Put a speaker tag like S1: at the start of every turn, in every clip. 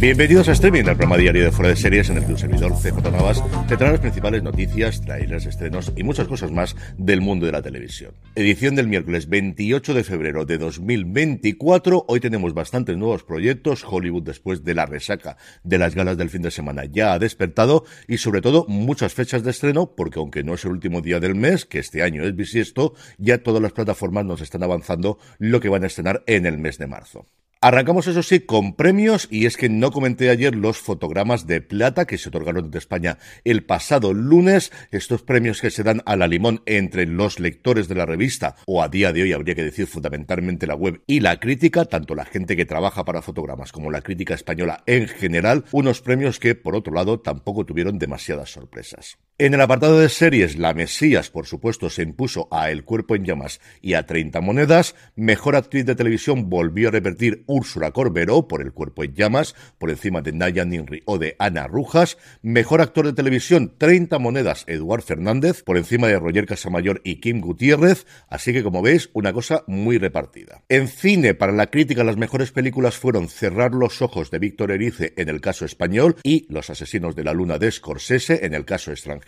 S1: Bienvenidos a Streaming, el programa diario de Fuera de Series en el que un servidor CJ Navas te trae las principales noticias, trailers, estrenos y muchas cosas más del mundo de la televisión. Edición del miércoles 28 de febrero de 2024. Hoy tenemos bastantes nuevos proyectos. Hollywood después de la resaca de las galas del fin de semana ya ha despertado y sobre todo muchas fechas de estreno porque aunque no es el último día del mes, que este año es bisiesto, ya todas las plataformas nos están avanzando lo que van a estrenar en el mes de marzo. Arrancamos, eso sí, con premios, y es que no comenté ayer los fotogramas de plata que se otorgaron de España el pasado lunes, estos premios que se dan a la limón entre los lectores de la revista, o a día de hoy habría que decir fundamentalmente la web y la crítica, tanto la gente que trabaja para fotogramas como la crítica española en general, unos premios que, por otro lado, tampoco tuvieron demasiadas sorpresas. En el apartado de series, La Mesías, por supuesto, se impuso a El Cuerpo en Llamas y a 30 Monedas, Mejor Actriz de Televisión volvió a repetir Úrsula Corberó por El cuerpo en llamas, por encima de Naya Ninri o de Ana Rujas. Mejor actor de televisión, 30 monedas, Eduard Fernández, por encima de Roger Casamayor y Kim Gutiérrez. Así que, como veis, una cosa muy repartida. En cine, para la crítica, las mejores películas fueron Cerrar los ojos de Víctor Erice en el caso español y Los asesinos de la luna de Scorsese en el caso extranjero.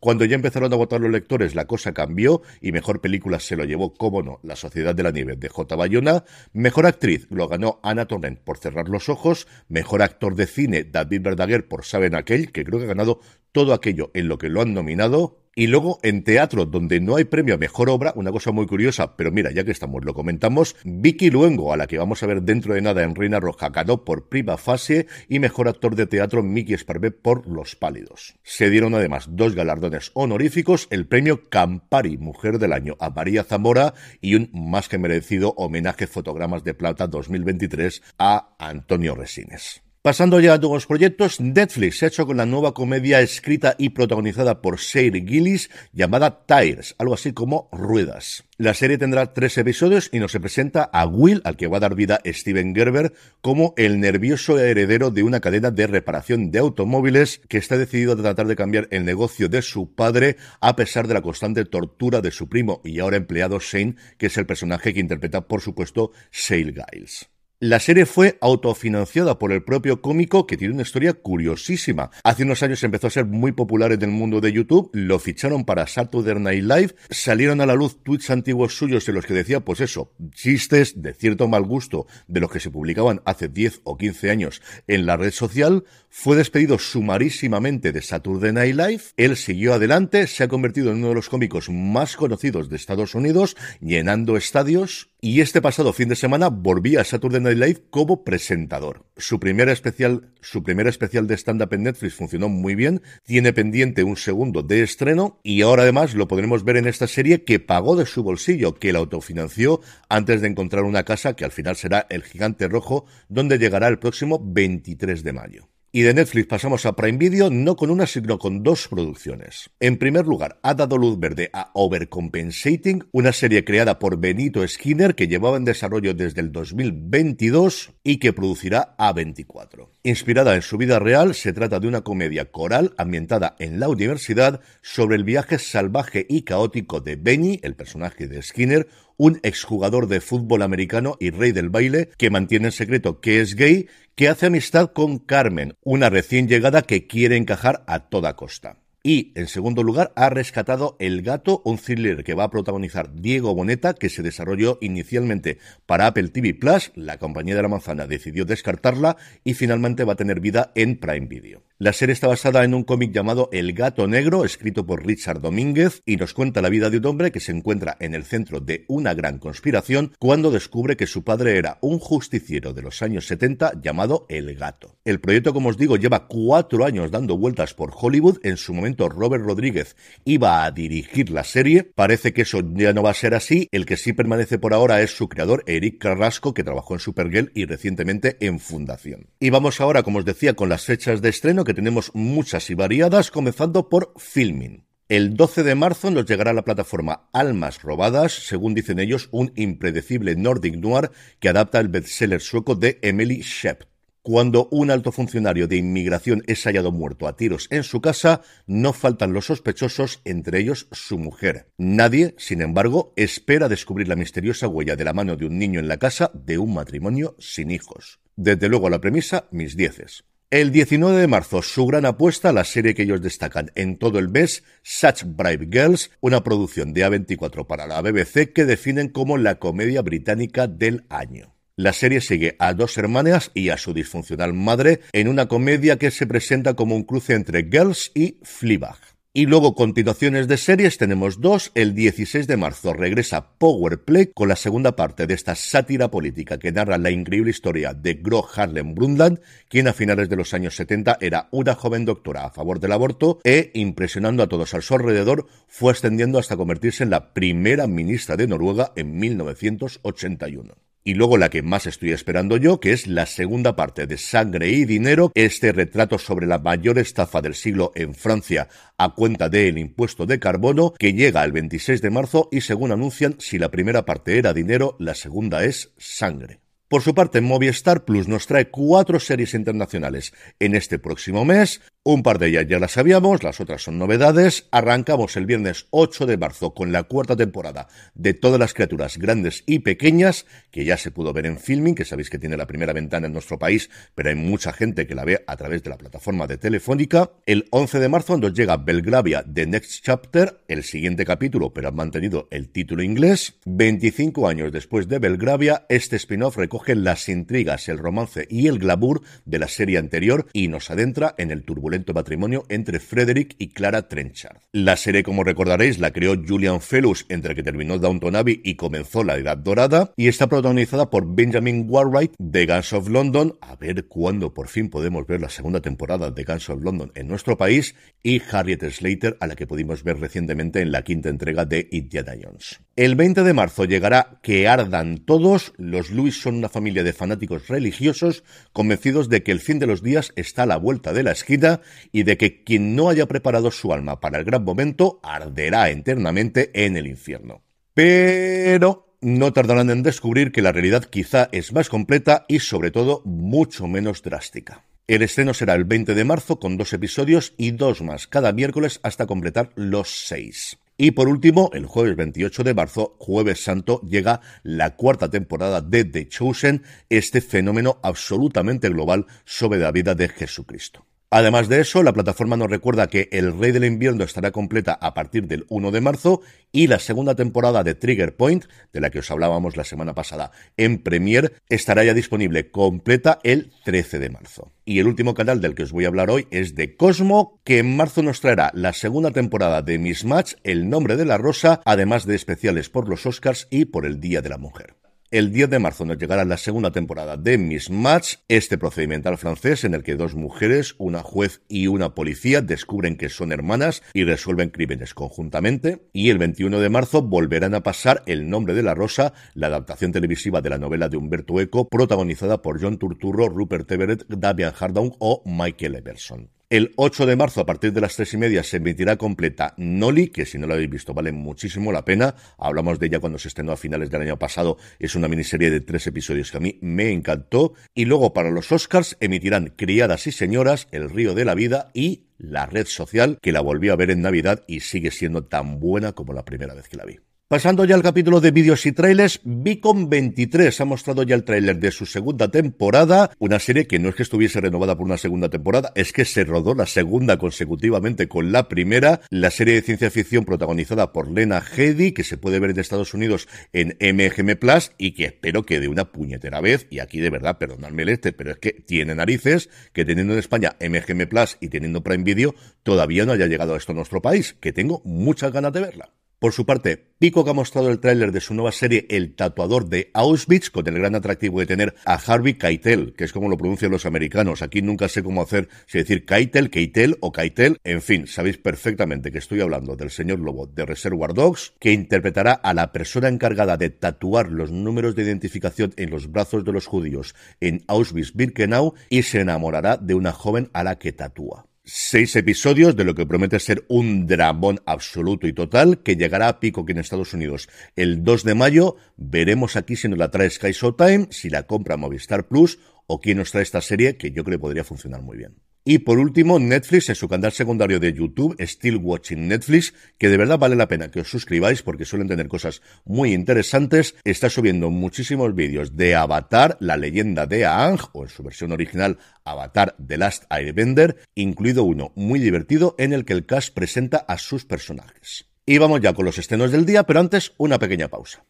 S1: Cuando ya empezaron a votar los lectores, la cosa cambió y mejor película se lo llevó, cómo no, La Sociedad de la Nieve de J. Bayona. Mejor actriz, lo ganó Ana Torrent por Cerrar los Ojos, mejor actor de cine David Verdaguer por Saben Aquel, que creo que ha ganado todo aquello en lo que lo han nominado, y luego en teatro, donde no hay premio a mejor obra, una cosa muy curiosa, pero mira, ya que estamos, lo comentamos, Vicky Luengo, a la que vamos a ver dentro de nada en Reina Roja, ganó por prima fase y mejor actor de teatro Miki Esparvé por Los Pálidos. Se dieron además dos galardones honoríficos, el premio Campari Mujer del Año a María Zamora y un más que merecido homenaje Fotogramas de Plata 2023 a Antonio Resines. Pasando ya a nuevos proyectos, Netflix se ha hecho con la nueva comedia escrita y protagonizada por Shane Gillis llamada Tires, algo así como Ruedas. La serie tendrá tres episodios y nos se presenta a Will, al que va a dar vida Steven Gerber, como el nervioso heredero de una cadena de reparación de automóviles que está decidido a tratar de cambiar el negocio de su padre a pesar de la constante tortura de su primo y ahora empleado Shane, que es el personaje que interpreta, por supuesto, Shale Giles. La serie fue autofinanciada por el propio cómico que tiene una historia curiosísima. Hace unos años empezó a ser muy popular en el mundo de YouTube, lo ficharon para Saturday Night Live, salieron a la luz tweets antiguos suyos en los que decía, pues eso, chistes de cierto mal gusto de los que se publicaban hace 10 o 15 años en la red social, fue despedido sumarísimamente de Saturday Night Live, él siguió adelante, se ha convertido en uno de los cómicos más conocidos de Estados Unidos, llenando estadios, y este pasado fin de semana volvía a Saturday Night Live como presentador. Su primera especial, su primera especial de stand-up en Netflix funcionó muy bien, tiene pendiente un segundo de estreno y ahora además lo podremos ver en esta serie que pagó de su bolsillo, que la autofinanció antes de encontrar una casa que al final será el Gigante Rojo, donde llegará el próximo 23 de mayo. Y de Netflix pasamos a Prime Video, no con una, sino con dos producciones. En primer lugar, ha dado luz verde a Overcompensating, una serie creada por Benito Skinner que llevaba en desarrollo desde el 2022 y que producirá A24. Inspirada en su vida real, se trata de una comedia coral ambientada en la universidad sobre el viaje salvaje y caótico de Benny, el personaje de Skinner, un exjugador de fútbol americano y rey del baile que mantiene en secreto que es gay, que hace amistad con Carmen, una recién llegada que quiere encajar a toda costa. Y, en segundo lugar, ha rescatado El Gato, un thriller que va a protagonizar Diego Boneta, que se desarrolló inicialmente para Apple TV Plus. La compañía de la manzana decidió descartarla y finalmente va a tener vida en Prime Video. La serie está basada en un cómic llamado El Gato Negro, escrito por Richard Domínguez, y nos cuenta la vida de un hombre que se encuentra en el centro de una gran conspiración cuando descubre que su padre era un justiciero de los años 70 llamado El Gato. El proyecto, como os digo, lleva cuatro años dando vueltas por Hollywood. En su Robert Rodríguez iba a dirigir la serie. Parece que eso ya no va a ser así. El que sí permanece por ahora es su creador, Eric Carrasco, que trabajó en Supergirl y recientemente en Fundación. Y vamos ahora, como os decía, con las fechas de estreno que tenemos muchas y variadas, comenzando por Filming. El 12 de marzo nos llegará a la plataforma Almas Robadas, según dicen ellos, un impredecible Nordic Noir que adapta el bestseller sueco de Emily Shep. Cuando un alto funcionario de inmigración es hallado muerto a tiros en su casa, no faltan los sospechosos, entre ellos su mujer. Nadie, sin embargo, espera descubrir la misteriosa huella de la mano de un niño en la casa de un matrimonio sin hijos. Desde luego la premisa, mis dieces. El 19 de marzo, su gran apuesta, la serie que ellos destacan en todo el mes, Such Brave Girls, una producción de A24 para la BBC que definen como la comedia británica del año. La serie sigue a dos hermanas y a su disfuncional madre en una comedia que se presenta como un cruce entre Girls y Fleabag. Y luego continuaciones de series tenemos dos. El 16 de marzo regresa Power Play con la segunda parte de esta sátira política que narra la increíble historia de Gro Harlem Brundtland, quien a finales de los años 70 era una joven doctora a favor del aborto e, impresionando a todos a su alrededor, fue ascendiendo hasta convertirse en la primera ministra de Noruega en 1981 y luego la que más estoy esperando yo, que es la segunda parte de Sangre y Dinero, este retrato sobre la mayor estafa del siglo en Francia a cuenta del impuesto de carbono, que llega el 26 de marzo y según anuncian, si la primera parte era dinero, la segunda es sangre. Por su parte, Movistar Plus nos trae cuatro series internacionales en este próximo mes. Un par de ellas ya las sabíamos, las otras son novedades. Arrancamos el viernes 8 de marzo con la cuarta temporada de Todas las criaturas grandes y pequeñas, que ya se pudo ver en filming, que sabéis que tiene la primera ventana en nuestro país, pero hay mucha gente que la ve a través de la plataforma de Telefónica. El 11 de marzo nos llega Belgravia The Next Chapter, el siguiente capítulo, pero han mantenido el título inglés. 25 años después de Belgravia, este spin-off recoge las intrigas, el romance y el glamour de la serie anterior y nos adentra en el turbulento matrimonio entre Frederick y Clara Trenchard. La serie, como recordaréis, la creó Julian Fellowes entre que terminó Downton Abbey y comenzó la Edad Dorada, y está protagonizada por Benjamin Warwright de Guns of London, a ver cuándo por fin podemos ver la segunda temporada de Guns of London en nuestro país, y Harriet Slater, a la que pudimos ver recientemente en la quinta entrega de Indiana Jones. El 20 de marzo llegará Que ardan todos. Los Louis son una familia de fanáticos religiosos convencidos de que el fin de los días está a la vuelta de la esquina y de que quien no haya preparado su alma para el gran momento arderá eternamente en el infierno. Pero no tardarán en descubrir que la realidad quizá es más completa y sobre todo mucho menos drástica. El estreno será el 20 de marzo con dos episodios y dos más cada miércoles hasta completar los seis. Y por último, el jueves 28 de marzo, jueves santo, llega la cuarta temporada de The Chosen, este fenómeno absolutamente global sobre la vida de Jesucristo. Además de eso, la plataforma nos recuerda que El Rey del Invierno estará completa a partir del 1 de marzo y la segunda temporada de Trigger Point, de la que os hablábamos la semana pasada en Premiere, estará ya disponible completa el 13 de marzo. Y el último canal del que os voy a hablar hoy es de Cosmo, que en marzo nos traerá la segunda temporada de Mismatch, El nombre de la rosa, además de especiales por los Oscars y por el Día de la Mujer. El 10 de marzo nos llegará la segunda temporada de Miss Match, este procedimental francés en el que dos mujeres, una juez y una policía descubren que son hermanas y resuelven crímenes conjuntamente. Y el 21 de marzo volverán a pasar El nombre de la rosa, la adaptación televisiva de la novela de Humberto Eco, protagonizada por John Turturro, Rupert Everett, Davian Hardown o Michael Everson. El 8 de marzo, a partir de las tres y media, se emitirá completa Noli, que si no la habéis visto vale muchísimo la pena. Hablamos de ella cuando se estrenó a finales del año pasado. Es una miniserie de tres episodios que a mí me encantó. Y luego para los Oscars emitirán Criadas y Señoras, El Río de la Vida y La Red Social, que la volví a ver en Navidad y sigue siendo tan buena como la primera vez que la vi. Pasando ya al capítulo de vídeos y trailers, Beacon 23 ha mostrado ya el tráiler de su segunda temporada, una serie que no es que estuviese renovada por una segunda temporada, es que se rodó la segunda consecutivamente con la primera, la serie de ciencia ficción protagonizada por Lena Headey, que se puede ver en Estados Unidos en MGM Plus y que espero que de una puñetera vez, y aquí de verdad, perdonadme el este, pero es que tiene narices que teniendo en España MGM Plus y teniendo Prime Video, todavía no haya llegado esto a nuestro país, que tengo muchas ganas de verla. Por su parte, Pico ha mostrado el tráiler de su nueva serie El tatuador de Auschwitz, con el gran atractivo de tener a Harvey Keitel, que es como lo pronuncian los americanos. Aquí nunca sé cómo hacer, si decir Keitel, Keitel o Keitel. En fin, sabéis perfectamente que estoy hablando del señor Lobo de Reservoir Dogs, que interpretará a la persona encargada de tatuar los números de identificación en los brazos de los judíos en Auschwitz-Birkenau y se enamorará de una joven a la que tatúa seis episodios de lo que promete ser un dramón absoluto y total que llegará a pico aquí en Estados Unidos el 2 de mayo. Veremos aquí si nos la trae Sky Showtime, si la compra Movistar Plus o quién nos trae esta serie que yo creo que podría funcionar muy bien. Y por último, Netflix en su canal secundario de YouTube, Still Watching Netflix, que de verdad vale la pena que os suscribáis porque suelen tener cosas muy interesantes. Está subiendo muchísimos vídeos de Avatar, la leyenda de Aang, o en su versión original, Avatar The Last Airbender, incluido uno muy divertido en el que el cast presenta a sus personajes. Y vamos ya con los estrenos del día, pero antes una pequeña pausa.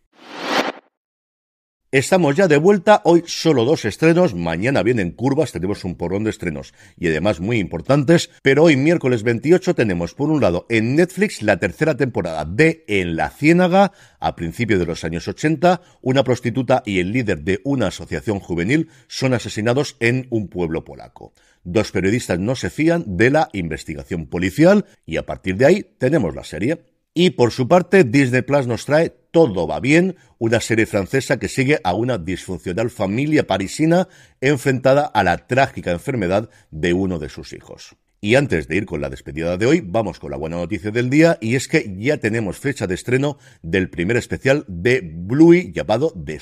S1: Estamos ya de vuelta, hoy solo dos estrenos, mañana vienen curvas, tenemos un porrón de estrenos y además muy importantes, pero hoy miércoles 28 tenemos por un lado en Netflix la tercera temporada de En la Ciénaga, a principios de los años 80, una prostituta y el líder de una asociación juvenil son asesinados en un pueblo polaco. Dos periodistas no se fían de la investigación policial y a partir de ahí tenemos la serie. Y por su parte, Disney Plus nos trae Todo va bien, una serie francesa que sigue a una disfuncional familia parisina enfrentada a la trágica enfermedad de uno de sus hijos. Y antes de ir con la despedida de hoy, vamos con la buena noticia del día y es que ya tenemos fecha de estreno del primer especial de Bluey llamado The.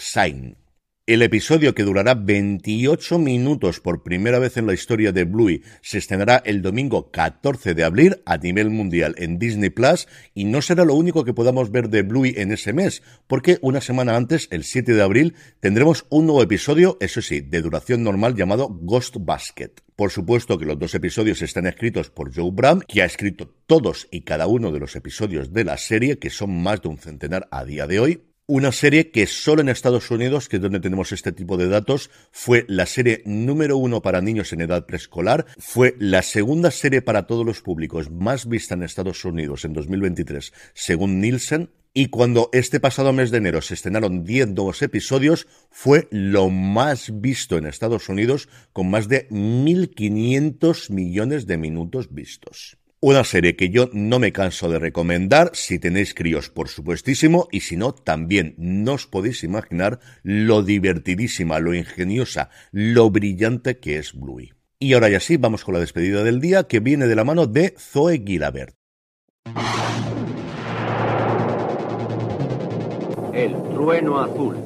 S1: El episodio que durará 28 minutos por primera vez en la historia de Bluey se estrenará el domingo 14 de abril a nivel mundial en Disney Plus y no será lo único que podamos ver de Bluey en ese mes, porque una semana antes, el 7 de abril, tendremos un nuevo episodio, eso sí, de duración normal llamado Ghost Basket. Por supuesto que los dos episodios están escritos por Joe Bram, que ha escrito todos y cada uno de los episodios de la serie, que son más de un centenar a día de hoy, una serie que solo en Estados Unidos, que es donde tenemos este tipo de datos, fue la serie número uno para niños en edad preescolar, fue la segunda serie para todos los públicos más vista en Estados Unidos en 2023, según Nielsen, y cuando este pasado mes de enero se estrenaron 10 nuevos episodios, fue lo más visto en Estados Unidos, con más de 1.500 millones de minutos vistos. Una serie que yo no me canso de recomendar, si tenéis críos, por supuestísimo, y si no, también no os podéis imaginar lo divertidísima, lo ingeniosa, lo brillante que es Bluey. Y ahora ya sí, vamos con la despedida del día que viene de la mano de Zoe Gilabert.
S2: El trueno azul.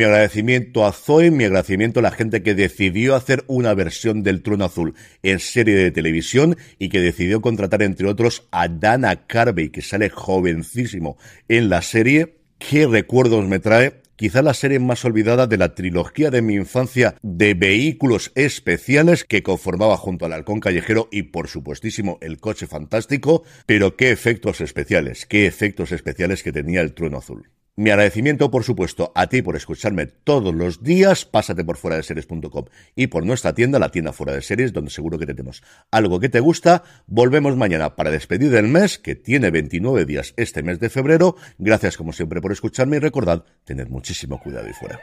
S1: Mi agradecimiento a Zoe, mi agradecimiento a la gente que decidió hacer una versión del Trono Azul en serie de televisión y que decidió contratar, entre otros, a Dana Carvey, que sale jovencísimo en la serie. ¿Qué recuerdos me trae? quizá la serie más olvidada de la trilogía de mi infancia de vehículos especiales que conformaba junto al halcón callejero y por supuestísimo el coche fantástico, pero qué efectos especiales, qué efectos especiales que tenía el trueno azul. Mi agradecimiento, por supuesto, a ti por escucharme todos los días. Pásate por fuera de series.com y por nuestra tienda, la tienda fuera de series, donde seguro que tenemos algo que te gusta. Volvemos mañana para despedir el mes, que tiene 29 días este mes de febrero. Gracias, como siempre, por escucharme y recordad, tener muchísimo cuidado y fuera.